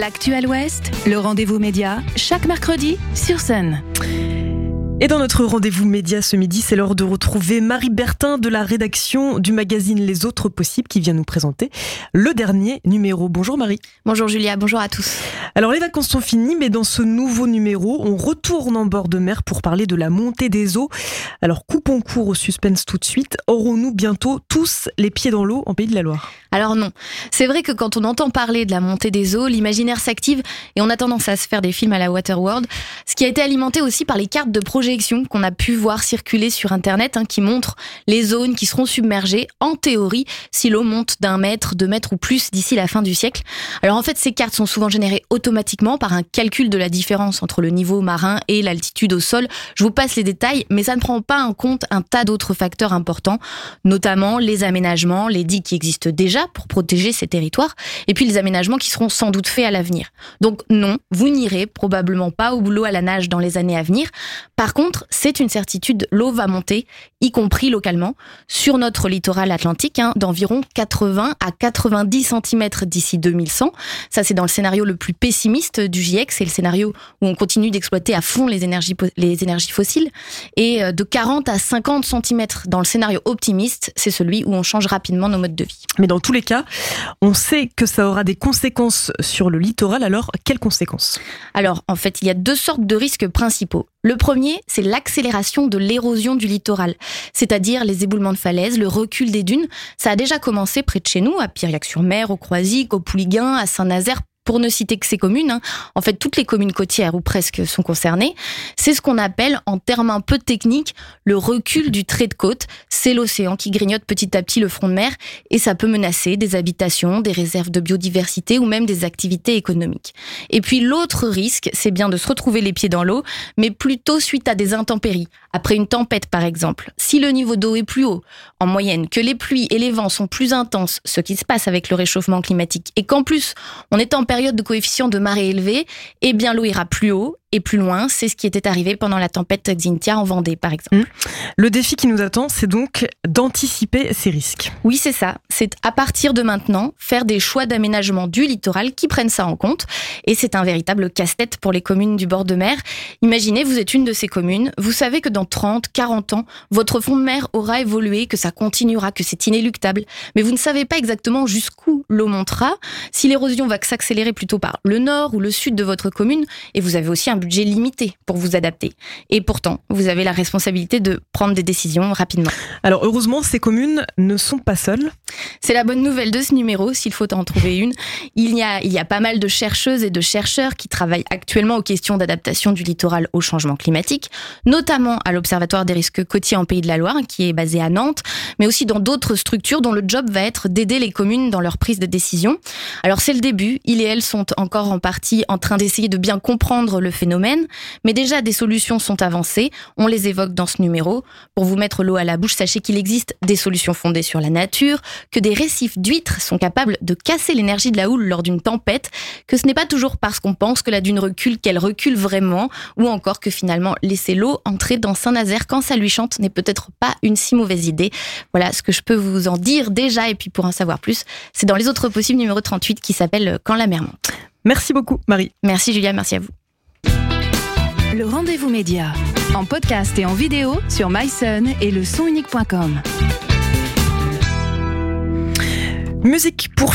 L'actuel Ouest, le rendez-vous média, chaque mercredi sur scène. Et dans notre rendez-vous média ce midi, c'est l'heure de retrouver Marie Bertin de la rédaction du magazine Les Autres Possibles qui vient nous présenter le dernier numéro. Bonjour Marie. Bonjour Julia, bonjour à tous. Alors les vacances sont finies, mais dans ce nouveau numéro, on retourne en bord de mer pour parler de la montée des eaux. Alors coupons court au suspense tout de suite. Aurons-nous bientôt tous les pieds dans l'eau en Pays de la Loire? Alors non. C'est vrai que quand on entend parler de la montée des eaux, l'imaginaire s'active et on a tendance à se faire des films à la Waterworld, ce qui a été alimenté aussi par les cartes de projet qu'on a pu voir circuler sur Internet hein, qui montrent les zones qui seront submergées en théorie si l'eau monte d'un mètre, deux mètres ou plus d'ici la fin du siècle. Alors en fait, ces cartes sont souvent générées par un calcul de la différence entre le niveau marin et l'altitude au sol. Je vous passe les détails, mais ça ne prend pas en compte un tas d'autres facteurs importants, notamment les aménagements, les digues qui existent déjà pour protéger ces territoires, et puis les aménagements qui seront sans doute faits à l'avenir. Donc non, vous n'irez probablement pas au boulot à la nage dans les années à venir. Par contre, c'est une certitude, l'eau va monter, y compris localement, sur notre littoral atlantique, hein, d'environ 80 à 90 cm d'ici 2100. Ça, c'est dans le scénario le plus pessimiste du GIEC, c'est le scénario où on continue d'exploiter à fond les énergies, les énergies fossiles. Et euh, de 40 à 50 cm dans le scénario optimiste, c'est celui où on change rapidement nos modes de vie. Mais dans tous les cas, on sait que ça aura des conséquences sur le littoral. Alors, quelles conséquences? Alors, en fait, il y a deux sortes de risques principaux. Le premier, c'est l'accélération de l'érosion du littoral, c'est-à-dire les éboulements de falaises, le recul des dunes. Ça a déjà commencé près de chez nous, à Piriac-sur-Mer, au Croisic, au Pouliguen, à Saint-Nazaire, pour ne citer que ces communes, hein, en fait toutes les communes côtières ou presque sont concernées, c'est ce qu'on appelle en termes un peu techniques le recul du trait de côte. C'est l'océan qui grignote petit à petit le front de mer et ça peut menacer des habitations, des réserves de biodiversité ou même des activités économiques. Et puis l'autre risque, c'est bien de se retrouver les pieds dans l'eau, mais plutôt suite à des intempéries, après une tempête par exemple. Si le niveau d'eau est plus haut, en moyenne, que les pluies et les vents sont plus intenses, ce qui se passe avec le réchauffement climatique, et qu'en plus on est en période de coefficient de marée élevé, eh bien l'eau ira plus haut et plus loin. C'est ce qui était arrivé pendant la tempête Xintia en Vendée, par exemple. Mmh. Le défi qui nous attend, c'est donc d'anticiper ces risques. Oui, c'est ça. C'est à partir de maintenant faire des choix d'aménagement du littoral qui prennent ça en compte. Et c'est un véritable casse-tête pour les communes du bord de mer. Imaginez, vous êtes une de ces communes. Vous savez que dans 30, 40 ans, votre fond de mer aura évolué, que ça continuera, que c'est inéluctable. Mais vous ne savez pas exactement jusqu'où l'eau montera, si l'érosion va s'accélérer plutôt par le nord ou le sud de votre commune. Et vous avez aussi un budget limité pour vous adapter. Et pourtant, vous avez la responsabilité de prendre des décisions rapidement. Alors heureusement, ces communes ne sont pas seules. C'est la bonne nouvelle de ce numéro, s'il faut en trouver une. Il y, a, il y a pas mal de chercheuses et de chercheurs qui travaillent actuellement aux questions d'adaptation du littoral au changement climatique, notamment à l'Observatoire des risques côtiers en Pays de la Loire, qui est basé à Nantes, mais aussi dans d'autres structures dont le job va être d'aider les communes dans leur prise de décision. Alors c'est le début, ils et elles sont encore en partie en train d'essayer de bien comprendre le phénomène mais déjà des solutions sont avancées, on les évoque dans ce numéro. Pour vous mettre l'eau à la bouche, sachez qu'il existe des solutions fondées sur la nature, que des récifs d'huîtres sont capables de casser l'énergie de la houle lors d'une tempête, que ce n'est pas toujours parce qu'on pense que la dune recule qu'elle recule vraiment, ou encore que finalement laisser l'eau entrer dans Saint-Nazaire quand ça lui chante n'est peut-être pas une si mauvaise idée. Voilà ce que je peux vous en dire déjà, et puis pour en savoir plus, c'est dans les autres possibles numéro 38 qui s'appelle Quand la mer monte. Merci beaucoup, Marie. Merci, Julia. Merci à vous. Le rendez-vous média, en podcast et en vidéo sur myson et le sonunique.com. Musique pour